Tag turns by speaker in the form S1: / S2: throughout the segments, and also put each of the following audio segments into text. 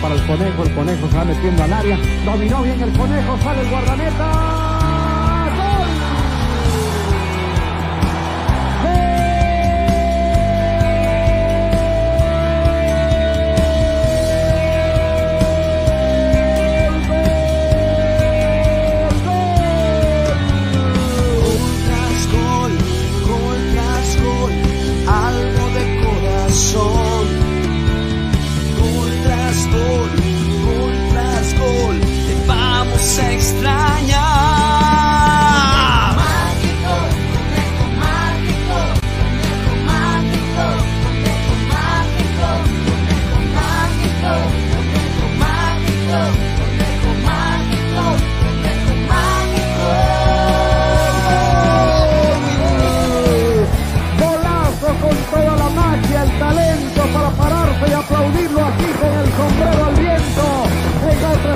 S1: para el conejo, el conejo se va metiendo al área. Dominó bien el conejo, sale el guardameta.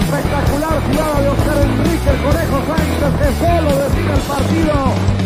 S1: Espectacular jugada de Oscar Enrique, el conejo Sánchez que solo define el partido.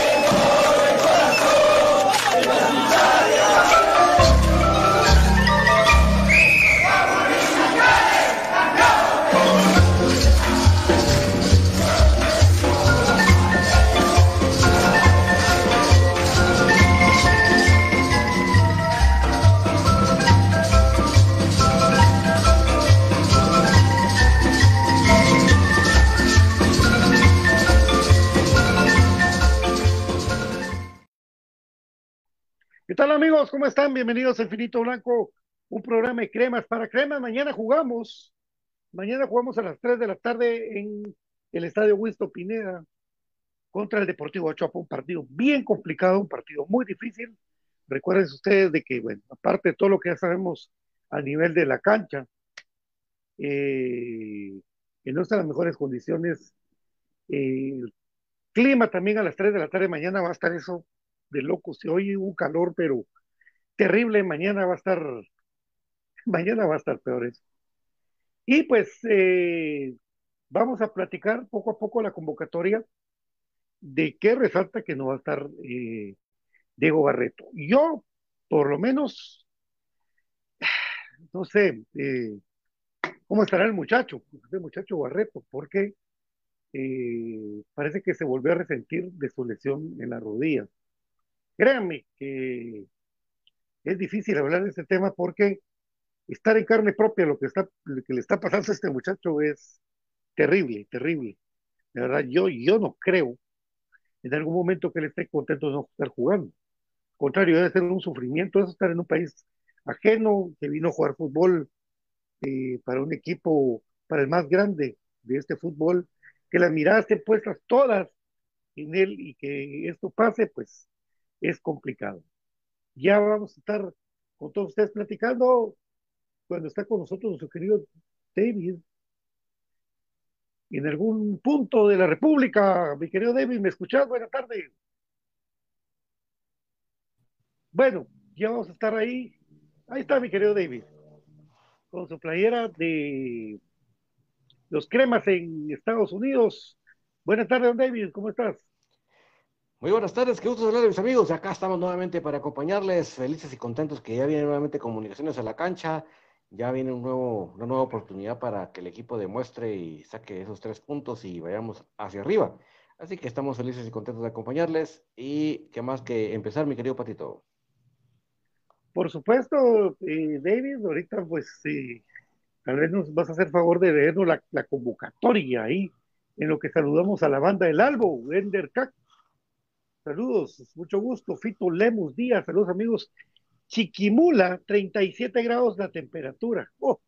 S2: ¿Qué tal amigos? ¿Cómo están? Bienvenidos a Infinito Blanco, un programa de cremas para cremas. Mañana jugamos, mañana jugamos a las 3 de la tarde en el Estadio Winston Pineda contra el Deportivo Ochoa. Un partido bien complicado, un partido muy difícil. Recuerden ustedes de que, bueno, aparte de todo lo que ya sabemos a nivel de la cancha, eh, que no están las mejores condiciones, eh, el clima también a las 3 de la tarde mañana va a estar eso de locos. Si hoy un calor, pero terrible, mañana va a estar, mañana va a estar peor eso. Y pues eh, vamos a platicar poco a poco la convocatoria de qué resalta que no va a estar eh, Diego Barreto. Yo, por lo menos, no sé, eh, cómo estará el muchacho, el muchacho Barreto, porque parece que se volvió a resentir de su lesión en la rodilla. Créanme que es difícil hablar de este tema porque estar en carne propia lo que, está, lo que le está pasando a este muchacho es terrible, terrible. De verdad, yo, yo no creo en algún momento que él esté contento de no estar jugando. Al contrario, debe ser un sufrimiento eso estar en un país ajeno, que vino a jugar fútbol eh, para un equipo, para el más grande de este fútbol, que las miradas estén puestas todas en él y que esto pase, pues es complicado. Ya vamos a estar con todos ustedes platicando cuando está con nosotros nuestro querido David en algún punto de la República. Mi querido David, ¿me escuchas? Buenas tardes. Bueno, ya vamos a estar ahí. Ahí está mi querido David, con su playera de los cremas en Estados Unidos. Buenas tardes, David, ¿cómo estás?
S3: Muy buenas tardes, qué gusto hablar mis amigos. Acá estamos nuevamente para acompañarles, felices y contentos que ya vienen nuevamente comunicaciones a la cancha. Ya viene un nuevo, una nueva oportunidad para que el equipo demuestre y saque esos tres puntos y vayamos hacia arriba. Así que estamos felices y contentos de acompañarles. Y qué más que empezar, mi querido Patito.
S2: Por supuesto, eh, David, ahorita pues eh, tal vez nos vas a hacer favor de leernos la, convocatoria ahí, en lo que saludamos a la banda del Albo, Ender Cac. Saludos, mucho gusto. Fito Lemus Díaz, saludos amigos. Chiquimula, 37 grados la temperatura. Oh.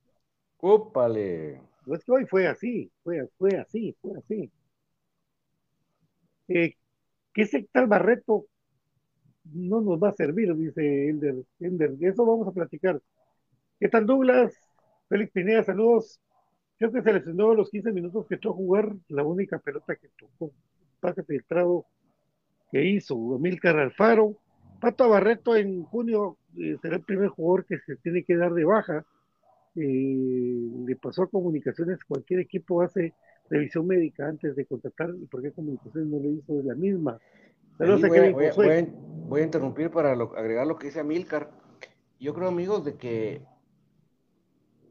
S3: ¡Ópale!
S2: No es que hoy fue así, fue, fue así, fue así. Eh, ¿Qué ese tal Barreto no nos va a servir? Dice Ender. Ender. De eso vamos a platicar. ¿Qué tal Douglas? Félix Pineda, saludos. Creo que seleccionó a los 15 minutos que echó a jugar la única pelota que tocó. Pase filtrado que hizo Amílcar Alfaro. Pato Barreto en junio eh, será el primer jugador que se tiene que dar de baja. Eh, le pasó a comunicaciones, cualquier equipo hace revisión médica antes de contratar, y por qué comunicaciones no le hizo de la misma.
S3: Voy a, voy, voy, a, voy, a, interrumpir para lo, agregar lo que dice Amílcar. Yo creo, amigos, de que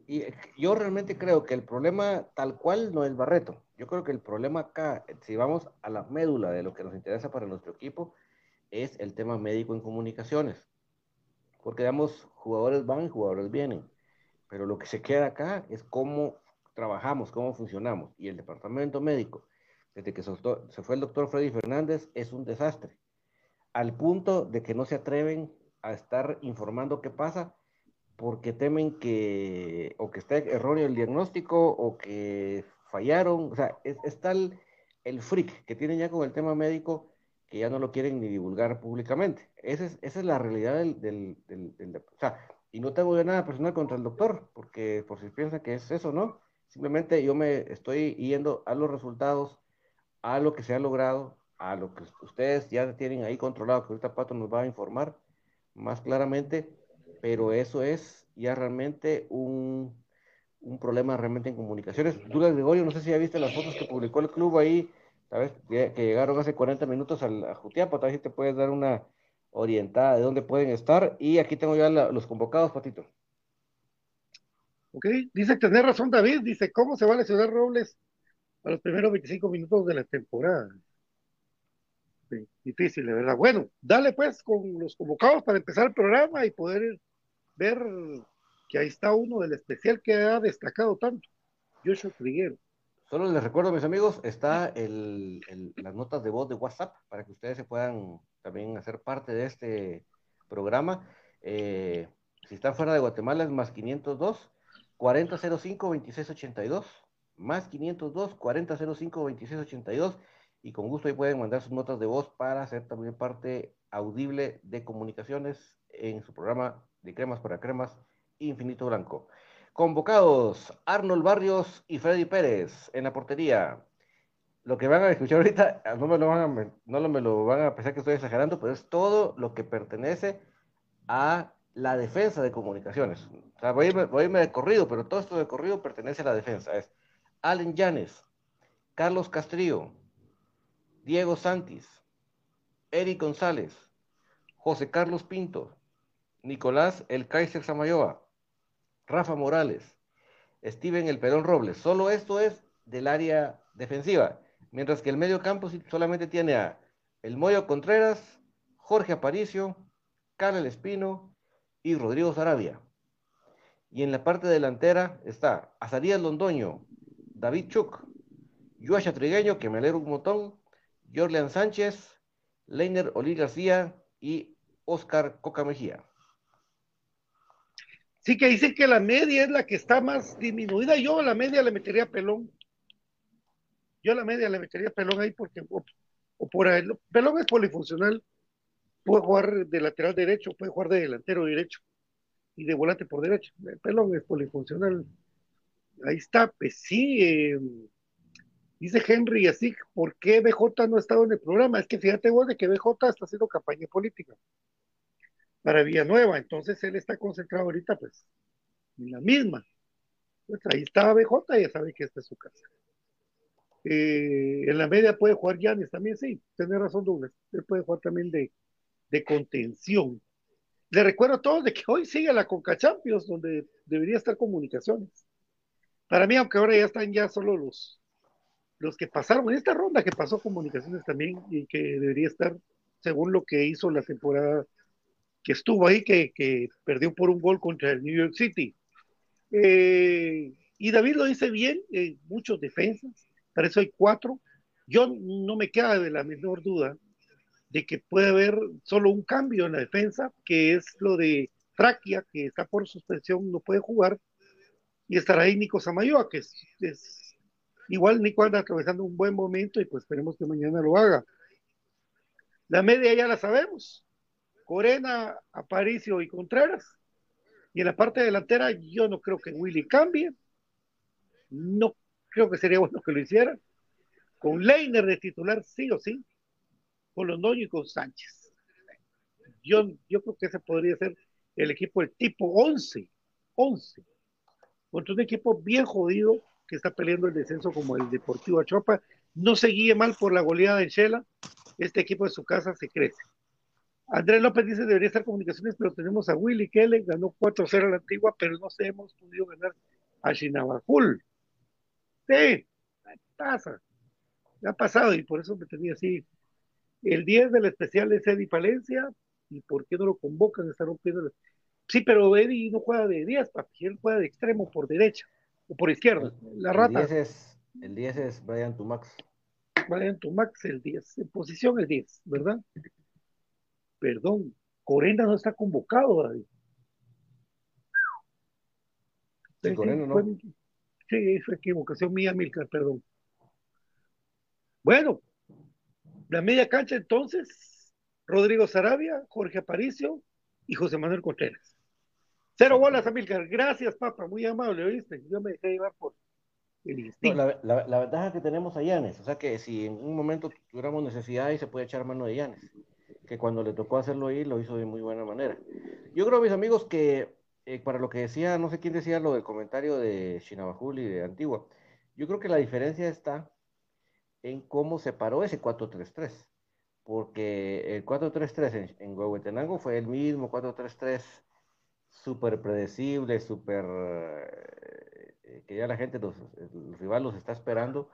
S3: y yo realmente creo que el problema tal cual no es Barreto. Yo creo que el problema acá, si vamos a la médula de lo que nos interesa para nuestro equipo, es el tema médico en comunicaciones. Porque, digamos, jugadores van y jugadores vienen. Pero lo que se queda acá es cómo trabajamos, cómo funcionamos. Y el departamento médico, desde que se fue el doctor Freddy Fernández, es un desastre. Al punto de que no se atreven a estar informando qué pasa porque temen que o que esté erróneo el diagnóstico o que fallaron. O sea, es, tal el freak que tienen ya con el tema médico que ya no lo quieren ni divulgar públicamente. Esa es, esa es la realidad del, del, del, O sea, y no tengo yo nada personal contra el doctor, porque por si piensan que es eso, ¿no? Simplemente yo me estoy yendo a los resultados, a lo que se ha logrado, a lo que ustedes ya tienen ahí controlado, que ahorita Pato nos va a informar más claramente, pero eso es ya realmente un, un problema realmente en comunicaciones. Douglas Gregorio, no sé si ya viste las fotos que publicó el club ahí, sabes que, llegaron hace 40 minutos al, a Jutiapa, tal vez te puedes dar una orientada de dónde pueden estar. Y aquí tengo ya los convocados, Patito.
S2: Ok, dice tener razón David, dice, ¿cómo se va a lesionar Robles a los primeros 25 minutos de la temporada? difícil, de verdad. Bueno, dale pues con los convocados para empezar el programa y poder ver que ahí está uno del especial que ha destacado tanto, Joshua Triguero.
S3: Solo les recuerdo, mis amigos, está el, las notas de voz de WhatsApp para que ustedes se puedan también hacer parte de este programa. Eh, si están fuera de Guatemala es más 502 4005 2682 más 502 4005 2682 y con gusto ahí pueden mandar sus notas de voz para hacer también parte audible de comunicaciones en su programa de Cremas para Cremas Infinito Blanco. Convocados Arnold Barrios y Freddy Pérez en la portería. Lo que van a escuchar ahorita, no me lo van a, no me lo van a pensar que estoy exagerando, pero es todo lo que pertenece a la defensa de comunicaciones. O sea, voy a, irme, de corrido, pero todo esto de corrido pertenece a la defensa. Es Allen Llanes, Carlos Castrillo, Diego Santis, Eric González, José Carlos Pinto, Nicolás El Kaiser Samayoa, Rafa Morales, Steven El Perón Robles. Solo esto es del área defensiva. Mientras que el medio campo solamente tiene a El Moyo Contreras, Jorge Aparicio, Carlos Espino y Rodrigo Sarabia. Y en la parte delantera está Azarías Londoño, David Chuk, Yuasha Trigueño, que me alegro un montón, Jorlean Sánchez, Leiner Oli García y Oscar Coca Mejía.
S2: Sí que dicen que la media es la que está más disminuida. Yo a la media le metería pelón. Yo a la media le metería pelón ahí porque, o, por ahí, pelón es polifuncional. Puede jugar de lateral derecho, puede jugar de delantero derecho y de volante por derecho. El pelón es polifuncional. Ahí está, pues sí. Eh, dice Henry así, ¿por qué BJ no ha estado en el programa? Es que fíjate vos de que BJ está haciendo campaña política para Villanueva. Entonces él está concentrado ahorita, pues, en la misma. Pues ahí está BJ, ya sabe que esta es su casa. Eh, en la media puede jugar Yanis también, sí, tiene razón Douglas. Él puede jugar también de, de contención. Le recuerdo a todos de que hoy sigue la Conca donde debería estar comunicaciones. Para mí, aunque ahora ya están ya solo los, los que pasaron en esta ronda que pasó comunicaciones también y que debería estar según lo que hizo la temporada que estuvo ahí, que, perdió por un gol contra el New York City. Eh, y David lo dice bien, eh, muchos defensas, para eso hay cuatro. Yo no me queda de la menor duda de que puede haber solo un cambio en la defensa, que es lo de Traquia, que está por suspensión, no puede jugar, y estará ahí Nico Samayoa, que es, es, igual Nico anda atravesando un buen momento y pues esperemos que mañana lo haga. La media ya la sabemos, Corena, Aparicio y Contreras. Y en la parte delantera yo no creo que Willy cambie. No creo que sería bueno que lo hiciera. Con Leiner de titular sí o sí. Con Londoño y con Sánchez. Yo, yo creo que ese podría ser el equipo del tipo 11. 11. Contra un equipo bien jodido que está peleando el descenso como el Deportivo Achopa. No se guíe mal por la goleada en Shela. Este equipo de su casa se crece. Andrés López dice debería estar comunicaciones, pero tenemos a Willy Kellen, ganó 4-0 a la antigua, pero no se hemos podido ganar a Shinabajul. Sí, pasa. ha pasado y por eso me tenía así El 10 del especial es Eddie Palencia. ¿Y por qué no lo convocan? Está rompiendo. el- Sí, pero Eddie no juega de 10, papi. Él juega de extremo por derecha o por izquierda. La
S3: El
S2: rata.
S3: 10 es, el 10 es Brian Tumax.
S2: Brian Tumax, el 10. En posición el 10, ¿verdad? Perdón. Corena no está convocado, David.
S3: Sí,
S2: Sí,
S3: Corena no.
S2: fue- Sí, fue equivocación mía, Milcar, perdón. Bueno, la media cancha entonces, Rodrigo Sarabia, Jorge Aparicio y José Manuel Contreras. Cero bolas, Amilcar. Gracias, papá. Muy amable, ¿oíste? Yo me dejé llevar por el
S3: No,
S2: instinto.
S3: la, la- la ventaja que tenemos a Yanes, o sea que si en un momento tuviéramos necesidad ahí se puede echar mano de Yanes, que cuando le tocó hacerlo ahí lo hizo de muy buena manera. Yo creo, mis amigos, que eh, para lo que decía, no sé quién decía lo del comentario de Shinabajul y de Antigua, yo creo que la diferencia está en cómo se paró ese 4-3-3, porque el 4-3-3 en, en Huehuetenango fue el mismo 4-3-3 súper predecible, súper eh, que ya la gente, los, los rivales los está esperando,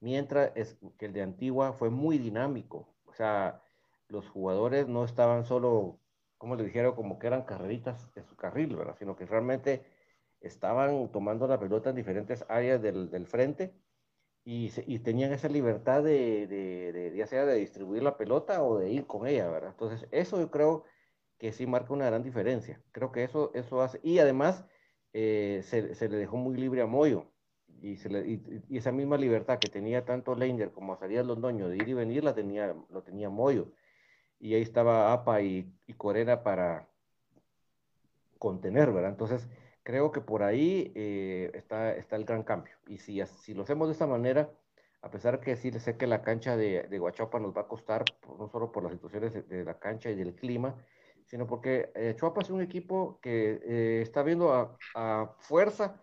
S3: mientras es que el de Antigua fue muy dinámico, o sea, los jugadores no estaban solo, como le dijeron, como que eran carreritas en su carril, ¿verdad? Sino que realmente estaban tomando la pelota en diferentes áreas del, del frente y, se- y tenían esa libertad de, de- de- ya sea de distribuir la pelota o de ir con ella, ¿verdad? Entonces, eso yo creo que sí marca una gran diferencia. Creo que eso, eso hace, y además eh, se, se le dejó muy libre a Moyo, y, se le- y- y esa misma libertad que tenía tanto Leiner como Azarías Londoño de ir y venir, la tenía, lo tenía Moyo. Y ahí estaba APA y, y Corena para contener, ¿verdad? Entonces, creo que por ahí eh, está, está el gran cambio. Y si, si lo hacemos de esta manera, a pesar que sí sé que la cancha de, Huachapa nos va a costar, no solo por las situaciones de, la cancha y del clima, sino porque eh, es un equipo que eh, está viendo a, fuerza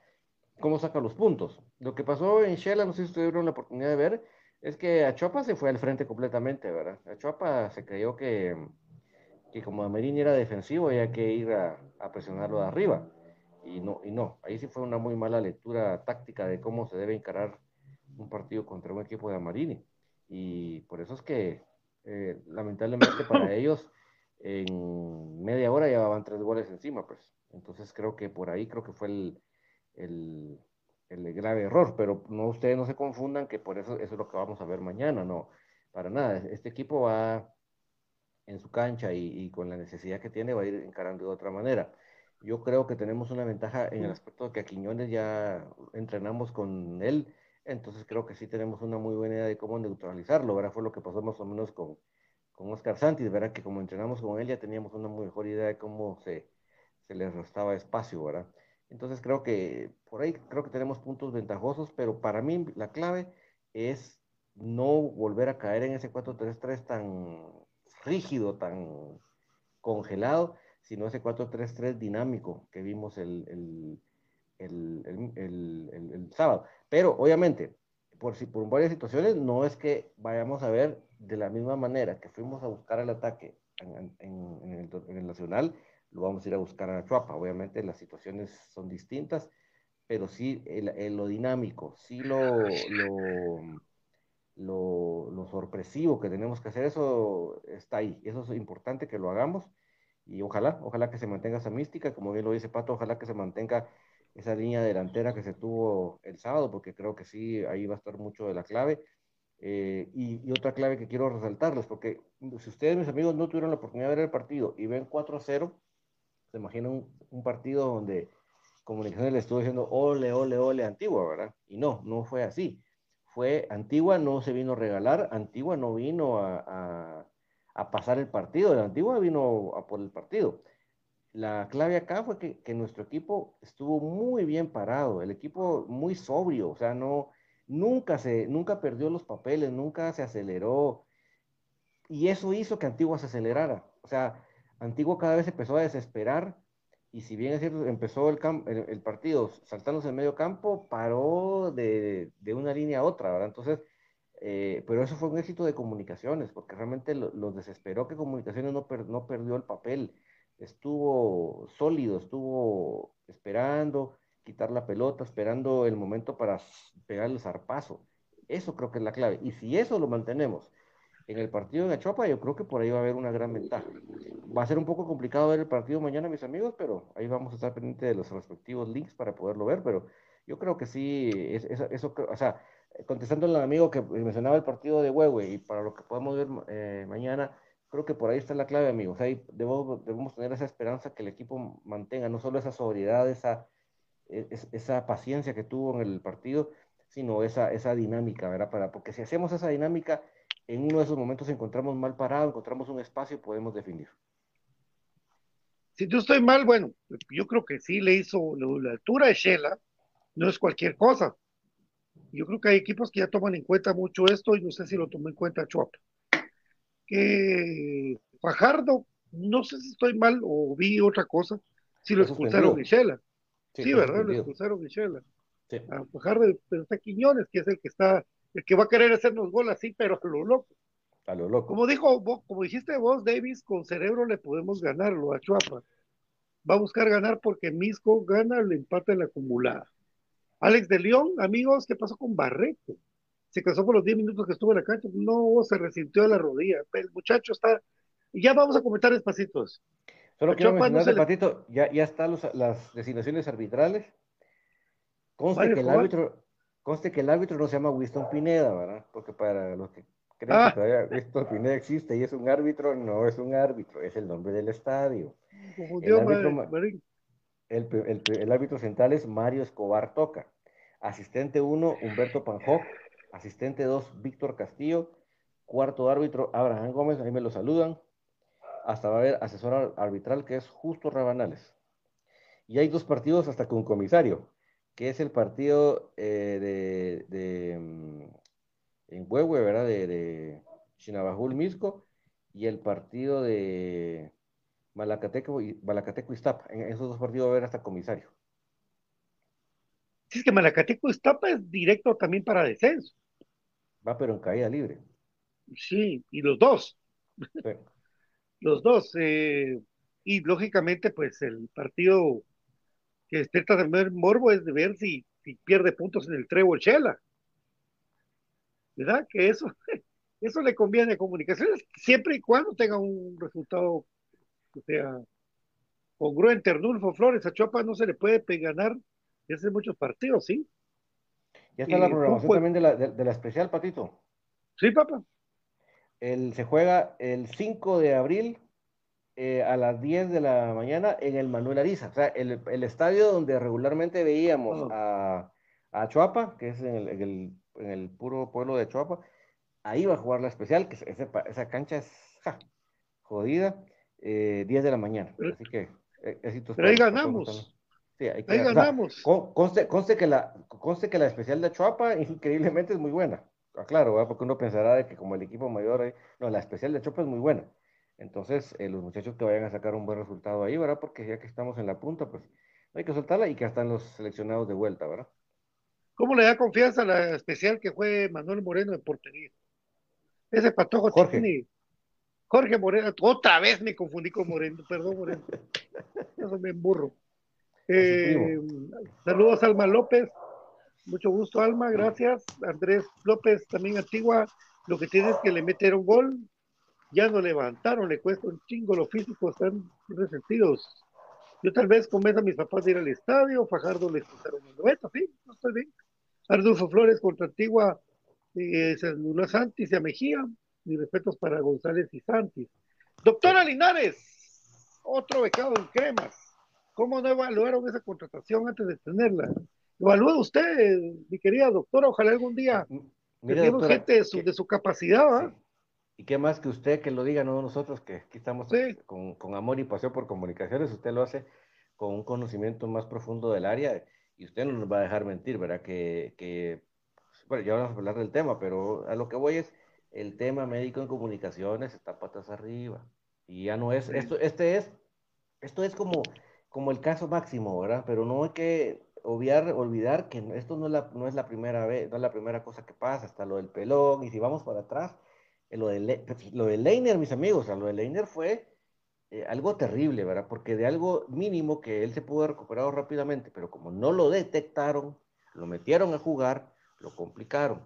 S3: cómo saca los puntos. Lo que pasó en Shela, no sé si tuvieron la oportunidad de ver, es que a Chuapa se fue al frente completamente, ¿verdad? A Chuapa se creyó que, que como Amerini era defensivo, había que ir a, a presionarlo de arriba. Y no, y no, ahí sí fue una muy mala lectura táctica de cómo se debe encarar un partido contra un equipo de Amarini. Y por eso es que, eh, lamentablemente para ellos, en media hora llevaban tres goles encima, pues. Entonces creo que por ahí creo que fue el, el, el grave error, pero no ustedes no se confundan que por eso eso es lo que vamos a ver mañana, no, para nada. Este equipo va en su cancha y, y con la necesidad que tiene va a ir encarando de otra manera. Yo creo que tenemos una ventaja en el aspecto de que a Quiñones ya entrenamos con él, entonces creo que sí tenemos una muy buena idea de cómo neutralizarlo, ¿verdad? Fue lo que pasó más o menos con, con Oscar Santis, ¿verdad? Que como entrenamos con él ya teníamos una mejor idea de cómo se, se le restaba espacio, ¿verdad? Entonces creo que por ahí creo que tenemos puntos ventajosos, pero para mí la clave es no volver a caer en ese 4-3-3 tan rígido, tan congelado, sino ese 4-3-3 dinámico que vimos el, el, el, el, sábado. Pero obviamente, por, si, por varias situaciones, no es que vayamos a ver de la misma manera que fuimos a buscar el ataque en, en- en en el Nacional, lo vamos a ir a buscar a Chuapa. Obviamente las situaciones son distintas, pero sí el, el- lo dinámico, sí lo, lo, lo, lo sorpresivo que tenemos que hacer, eso está ahí. Eso es importante que lo hagamos y ojalá, ojalá que se mantenga esa mística, como bien lo dice Pato, ojalá que se mantenga esa línea delantera que se tuvo el sábado, porque creo que sí, ahí va a estar mucho de la clave. Eh, y, y otra clave que quiero resaltarles, porque si ustedes, mis amigos, no tuvieron la oportunidad de ver el partido y ven 4-0, se imaginan un, partido donde Comunicaciones le estuvo diciendo ole, ole, ole, Antigua, ¿verdad? Y no, no fue así. Fue Antigua, no se vino a regalar, Antigua no vino a, a, a pasar el partido, la Antigua vino a por el partido. La clave acá fue que, que nuestro equipo estuvo muy bien parado, el equipo muy sobrio, o sea, no, nunca se, nunca perdió los papeles, nunca se aceleró, y eso hizo que Antigua se acelerara. O sea, Antigua cada vez empezó a desesperar y si bien es cierto, empezó el, partido saltándose en medio campo, paró de, una línea a otra, ¿verdad? Entonces, eh, pero eso fue un éxito de comunicaciones, porque realmente lo- desesperó que comunicaciones no, no perdió el papel, estuvo sólido, estuvo esperando quitar la pelota, esperando el momento para pegar el zarpazo. Eso creo que es la clave. Y si eso lo mantenemos en el partido en Achuapa, yo creo que por ahí va a haber una gran ventaja. Va a ser un poco complicado ver el partido mañana, mis amigos, pero ahí vamos a estar pendientes de los respectivos links para poderlo ver, pero yo creo que sí, es- es- eso, o sea, contestando al amigo que mencionaba el partido de Huehue y para lo que podemos ver eh, mañana, creo que por ahí está la clave, amigos. Ahí debemos, debemos tener esa esperanza que el equipo mantenga no solo esa sobriedad, esa, e- es- esa paciencia que tuvo en el partido, sino esa, esa dinámica, ¿verdad? Para, porque si hacemos esa dinámica, en uno de esos momentos encontramos mal parado, encontramos un espacio y podemos definir.
S2: Si yo estoy mal, bueno, yo creo que sí le hizo la altura de Shela, no es cualquier cosa. Yo creo que hay equipos que ya toman en cuenta mucho esto y no sé si lo tomó en cuenta Chuapa. Que Fajardo, no sé si estoy mal o vi otra cosa, si lo expulsaron de Shela. Sí, ¿verdad? Lo expulsaron de Shela.
S3: Sí.
S2: A Fajardo, pero está Quiñones, que es el que está, el que va a querer hacernos gol así, pero a lo loco.
S3: A lo loco.
S2: Como dijo, vos- como dijiste vos, Davis, con cerebro le podemos ganarlo a Chuapa. Va a buscar ganar porque Misco gana el empate en la acumulada. Alex de León, amigos, ¿qué pasó con Barreto? Se casó por los 10 minutos que estuvo en la cancha. No, se resintió de la rodilla. El muchacho está. Ya vamos a comentar despacitos.
S3: Solo
S2: A
S3: quiero
S2: Chuapa no
S3: mencionar
S2: se
S3: de
S2: le-
S3: ya, ya están las designaciones arbitrales. Conste
S2: Mario
S3: que, el árbitro, conste que el árbitro no se llama Winston Pineda, ¿verdad? Porque para los que creen
S2: Ah.
S3: que todavía Winston Pineda existe y es un árbitro, no es un árbitro, es el nombre del estadio. El árbitro. El, el el central es Mario Escobar Toca. Asistente 1, Humberto Panjoc. Asistente 2, Víctor Castillo. Cuarto árbitro, Abraham Gómez. Ahí me lo saludan. Hasta va a haber asesor ar- arbitral que es Justo Rabanales. Y hay dos partidos hasta con comisario, que es el partido eh, de, de, mm, en Huehue, ¿verdad? De, de Chinabajul Misco y el partido de Malacateco y Malacateco Iztapa. En esos dos partidos va a haber hasta comisario.
S2: Si es que Malacateco Iztapa es directo también para descenso.
S3: Va pero en caída libre.
S2: Sí, y los dos.
S3: Sí.
S2: Los dos. eh, y lógicamente, pues el partido que despierta también morbo es de ver si, si pierde puntos en el Trébol Shela. ¿Verdad? Que eso, eso le conviene a comunicaciones siempre y cuando tenga un resultado que sea congruente. Arnulfo Flores, a Chuapa no se le puede ganar desde muchos partidos, ¿sí?
S3: Ya está la programación
S2: fútbol.
S3: también de la, de, de la especial, Patito.
S2: Sí, papá.
S3: El, se juega el 5 de abril eh, a las 10 de la mañana en el Manuel Ariza. O sea, el, el estadio donde regularmente veíamos a, a Chuapa, que es en el, en el- en el puro pueblo de Chuapa, ahí va a jugar la especial, que es- ese esa cancha es ja, jodida, eh, 10 de la mañana. Así que eh, éxitos
S2: pero ahí ganamos.
S3: Sí, que
S2: Ahí
S3: o sea,
S2: ganamos.
S3: con- conste, conste que la, conste que la especial de Chuapa increíblemente es muy buena. Claro, porque uno pensará de que como el equipo mayor, eh, no, la especial de Chuapa es muy buena. Entonces, eh, los muchachos que vayan a sacar un buen resultado ahí, ¿verdad? Porque ya que estamos en la punta, pues no hay que soltarla y que están los seleccionados de vuelta, ¿verdad?
S2: ¿Cómo le da confianza a la especial que fue Manuel Moreno de portería? Ese patojo
S3: Jorge.
S2: tiene. Jorge Moreno, otra vez me confundí con Moreno, perdón, Moreno. Eso me emburro. Eh, saludos Alma López, mucho gusto, Alma, gracias. Andrés López, también antigua. Lo que tiene es que le metieron gol, ya no levantaron, le cuesta un chingo lo físico, están resentidos. Yo tal vez convenza a mis papás de ir al estadio, Fajardo le expulsaron el 90, sí, no estoy bien. Ardulfo Flores contra Antigua, eh, se anuló a Santis y a Mejía. Mis respetos para González y Santis. Doctora Linares, otro becado en cremas. ¿Cómo no evaluaron esa contratación antes de tenerla? Evalúe usted, mi querida doctora, ojalá algún día tengamos
S3: doctora,
S2: gente de su, de su capacidad, ¿va?
S3: Y qué más que usted que lo diga, no nosotros que aquí estamos
S2: Sí.
S3: con, con amor y pasión por comunicaciones, usted lo hace con un conocimiento más profundo del área y usted no nos va a dejar mentir, ¿verdad? Que, que bueno, ya vamos a hablar del tema, pero a lo que voy es, el tema médico en comunicaciones está patas arriba. Y ya no es,
S2: Sí.
S3: esto, este es, esto es como, como el caso máximo, ¿verdad? Pero no hay que obviar, olvidar que esto no es la, no es la primera vez, no es la primera cosa que pasa, hasta lo del pelón, y si vamos para atrás, lo de, lo de Leiner, mis amigos, lo de Leiner fue eh, algo terrible, ¿verdad? Porque de algo mínimo que él se pudo haber recuperado rápidamente, pero como no lo detectaron, lo metieron a jugar, lo complicaron.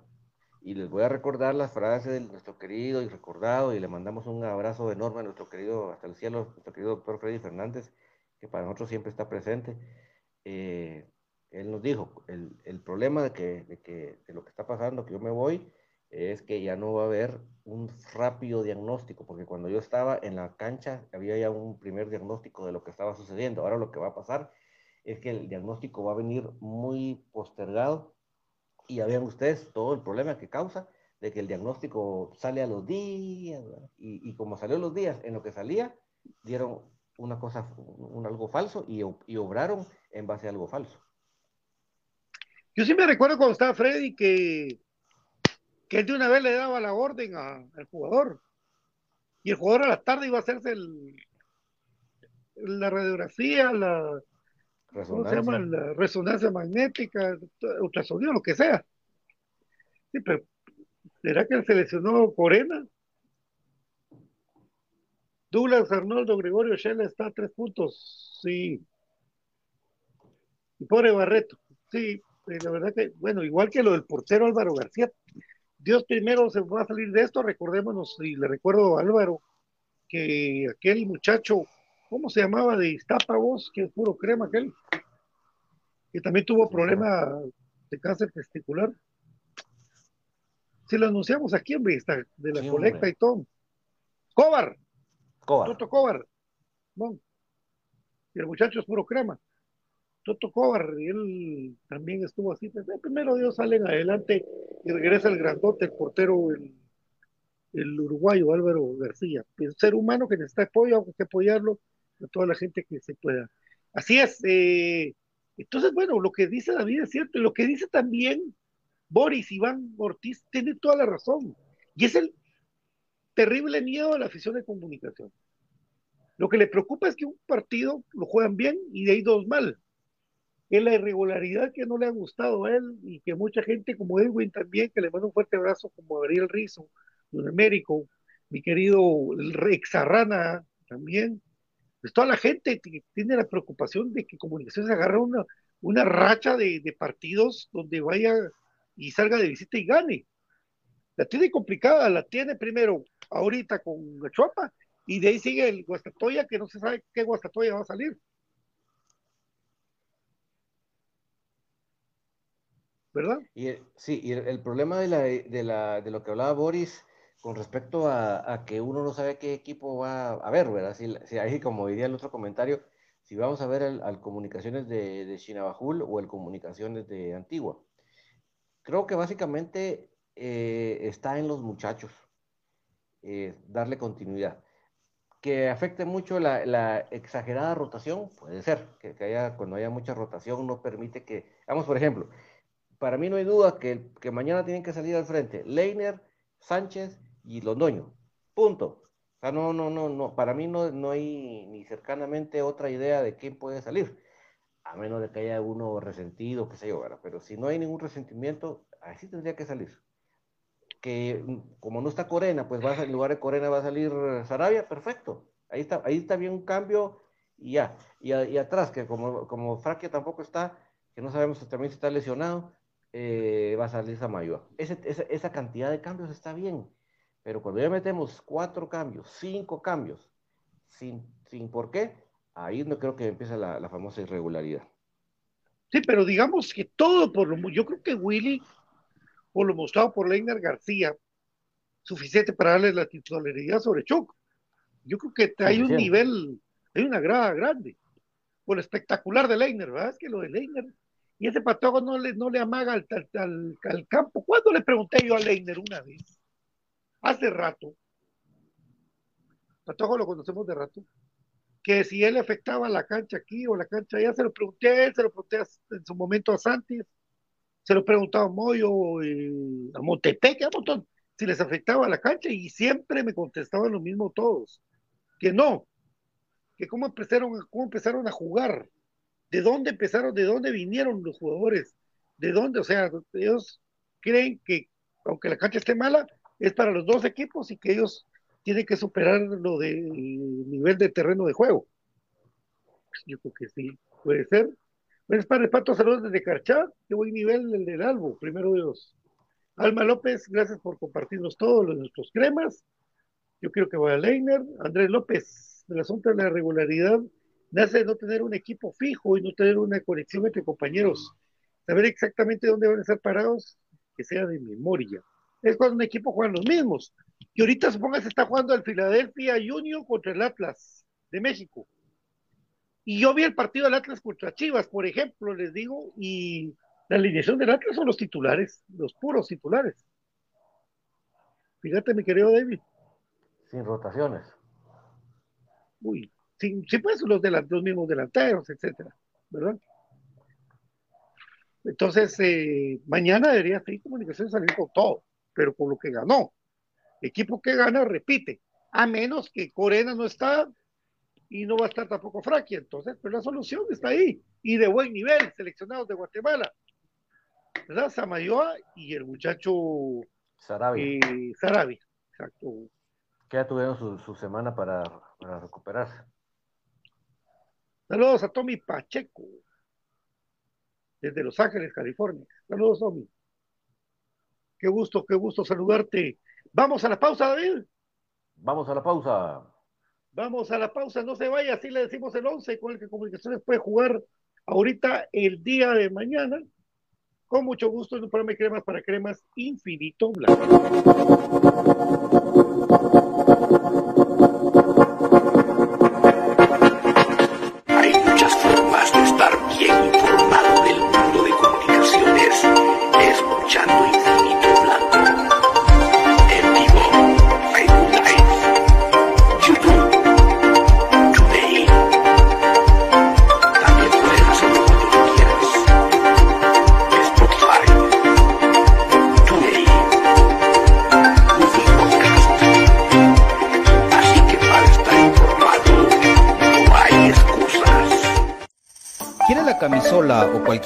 S3: Y les voy a recordar las frases de nuestro querido y recordado, y le mandamos un abrazo enorme a nuestro querido, hasta el cielo, nuestro querido doctor Freddy Fernández, que para nosotros siempre está presente. Eh, él nos dijo, el, el problema de, que, de, que, de lo que está pasando, que yo me voy, es que ya no va a haber un rápido diagnóstico, porque cuando yo estaba en la cancha había ya un primer diagnóstico de lo que estaba sucediendo. Ahora lo que va a pasar es que el diagnóstico va a venir muy postergado y ya vean ustedes todo el problema que causa de que el diagnóstico sale a los días y, y, como salió a los días, en lo que salía, dieron una cosa, un, algo falso y, y obraron en base a algo falso.
S2: Yo me recuerdo cuando estaba Freddy que que él de una vez le daba la orden a, al jugador. Y el jugador a la tarde iba a hacerse el, la radiografía, la, ¿cómo se llama? la resonancia magnética, ultrasonido, lo que sea. Sí, pero ¿será que él seleccionó Corena? Douglas Arnoldo Gregorio Shell está a tres puntos, sí. Y pobre Barreto, sí, la verdad que, bueno, igual que lo del portero Álvaro García, Dios primero se va a salir de esto, recordémonos, y le recuerdo a Álvaro, que aquel muchacho, ¿cómo se llamaba? De Iztápagos, que es puro crema aquel, que también tuvo problema de cáncer testicular. Si lo anunciamos aquí, hombre, está, de la sí, colecta hombre. y todo. Cobar.
S3: Cobar.
S2: Toto Cobar. Y el muchacho es puro crema. Toto Cobar, y él también estuvo así. Pues, eh, primero Dios salen adelante y regresa el grandote, el portero, el, el uruguayo Álvaro García. El ser humano que necesita apoyo, hay que apoyarlo a toda la gente que se pueda. Así es. Eh, entonces, bueno, lo que dice David es cierto, y lo que dice también Boris Iván Ortiz tiene toda la razón. Y es el terrible miedo a la afición de comunicación. Lo que le preocupa es que un partido lo juegan bien y de ahí dos mal es la irregularidad que no le ha gustado a él y que mucha gente como Edwin también, que le manda un fuerte abrazo como Gabriel Rizo, don Américo, mi querido Rex Arrana también, pues toda la gente tiene la preocupación de que Comunicaciones agarre una, una racha de, de, partidos donde vaya y salga de visita y gane. La tiene complicada, la tiene primero ahorita con Gachuapa y de ahí sigue el Guastatoya que no se sabe qué Guastatoya va a salir. ¿Verdad?
S3: Y, sí, y el, el problema de, la, de, la, de, lo que hablaba Boris con respecto a, a, que uno no sabe qué equipo va a ver, ¿verdad? Si, si ahí, como diría el otro comentario, si vamos a ver al, al Comunicaciones de, de Chinabajul o el Comunicaciones de Antigua. Creo que básicamente eh, está en los muchachos eh, darle continuidad. Que afecte mucho la, la, exagerada rotación, puede ser, que, que haya, cuando haya mucha rotación no permite que, vamos por ejemplo, para mí no hay duda que, que mañana tienen que salir al frente Leiner, Sánchez y Londoño. Punto. O sea, no, no, no, no. Para mí no, no hay ni cercanamente otra idea de quién puede salir. A menos de que haya uno resentido, qué sé yo, ¿verdad? Pero si no hay ningún resentimiento, así tendría que salir. Que como no está Corena, pues va a, en lugar de Corena va a salir Sarabia, perfecto. Ahí está, ahí está bien un cambio y ya. Y, atrás, que como, como tampoco está, que no sabemos también si está lesionado, eh, va a salir Samayoa. Ese, esa, esa, cantidad de cambios está bien, pero cuando ya metemos cuatro cambios, cinco cambios, sin, sin por qué, ahí no creo que empieza la, la famosa irregularidad.
S2: Sí, pero digamos que todo por lo yo creo que Willy, por lo mostrado por Leiner García, suficiente para darle la titularidad sobre Choc. Yo creo que hay un nivel, hay una grada grande. Por espectacular de Leiner, ¿verdad? Es que lo de Leiner y ese patojo no le, no le amaga al, al, al, campo. ¿Cuándo le pregunté yo a Leiner una vez? Hace rato. Patojo lo conocemos de rato. Que si él afectaba la cancha aquí o la cancha allá, se lo pregunté a él, se lo pregunté en su momento a Santis, se lo preguntaba a Moyo, eh, a Montepec, a montón, si les afectaba la cancha y siempre me contestaban lo mismo todos. Que no, que cómo empezaron, cómo empezaron a jugar de dónde empezaron, de dónde vinieron los jugadores, de dónde, o sea, ellos creen que aunque la cancha esté mala, es para los dos equipos y que ellos tienen que superar lo del nivel de terreno de juego. Yo creo que sí, puede ser. Buenas tardes, Pato, saludos desde Carchá, qué buen nivel el del Albo, primero de los. Alma López, gracias por compartirnos todos los, nuestros cremas. Yo quiero que vaya Leiner. Andrés López, el asunto de la regularidad nace de no tener un equipo fijo y no tener una conexión entre compañeros. Saber exactamente dónde van a estar parados, que sea de memoria. Es cuando un equipo juega los mismos. Y ahorita suponga se está jugando el Philadelphia Union contra el Atlas de México. Y yo vi el partido del Atlas contra Chivas, por ejemplo, les digo, y la alineación del Atlas son los titulares, los puros titulares. Fíjate, mi querido David.
S3: Sin rotaciones.
S2: Uy, sin, sí, pues los, de los mismos delanteros, etcétera, ¿verdad? Entonces, eh, mañana debería seguir comunicación salir con todo, pero con lo que ganó. Equipo que gana repite, a menos que Corena no está y no va a estar tampoco Fraki. Entonces, pero pues, la solución está ahí y de buen nivel, seleccionados de Guatemala. ¿Verdad? Samayoa y el muchacho
S3: Sarabia.
S2: Eh, Sarabia. Exacto.
S3: Que ya tuvieron su, su semana para, para recuperarse.
S2: Saludos a Tommy Pacheco, desde Los Ángeles, California. Saludos, Tommy. Qué gusto, qué gusto saludarte. Vamos a la pausa, David.
S3: Vamos a la pausa.
S2: Vamos a la pausa, no se vaya, así le decimos el 11 con el que Comunicaciones puede jugar ahorita el día de mañana. Con mucho gusto en un programa de cremas para cremas infinito blanco.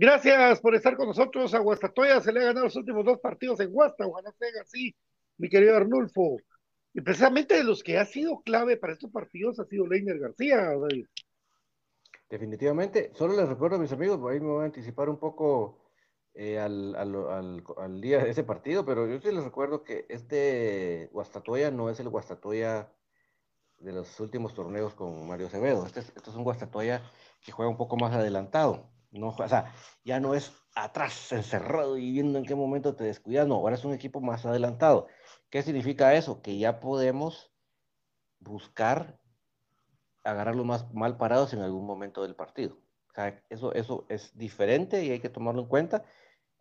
S2: Gracias por estar con nosotros. A Guastatoya se le ha ganado los últimos dos partidos en Guasta. Ojalá sea así, mi querido Arnulfo. Y precisamente de los que ha sido clave para estos partidos ha sido Leiner García. David.
S3: Definitivamente. Solo les recuerdo a mis amigos, ahí me voy a anticipar un poco eh, al, día de ese partido, pero yo sí les recuerdo que este Guastatoya no es el Guastatoya de los últimos torneos con Mario Acevedo. Este es, este es un Guastatoya que juega un poco más adelantado. No, o sea, ya no es atrás, encerrado y viendo en qué momento te descuidas. No, ahora es un equipo más adelantado. ¿Qué significa eso? Que ya podemos buscar agarrarlos más mal parados en algún momento del partido. Eso, eso es diferente y hay que tomarlo en cuenta.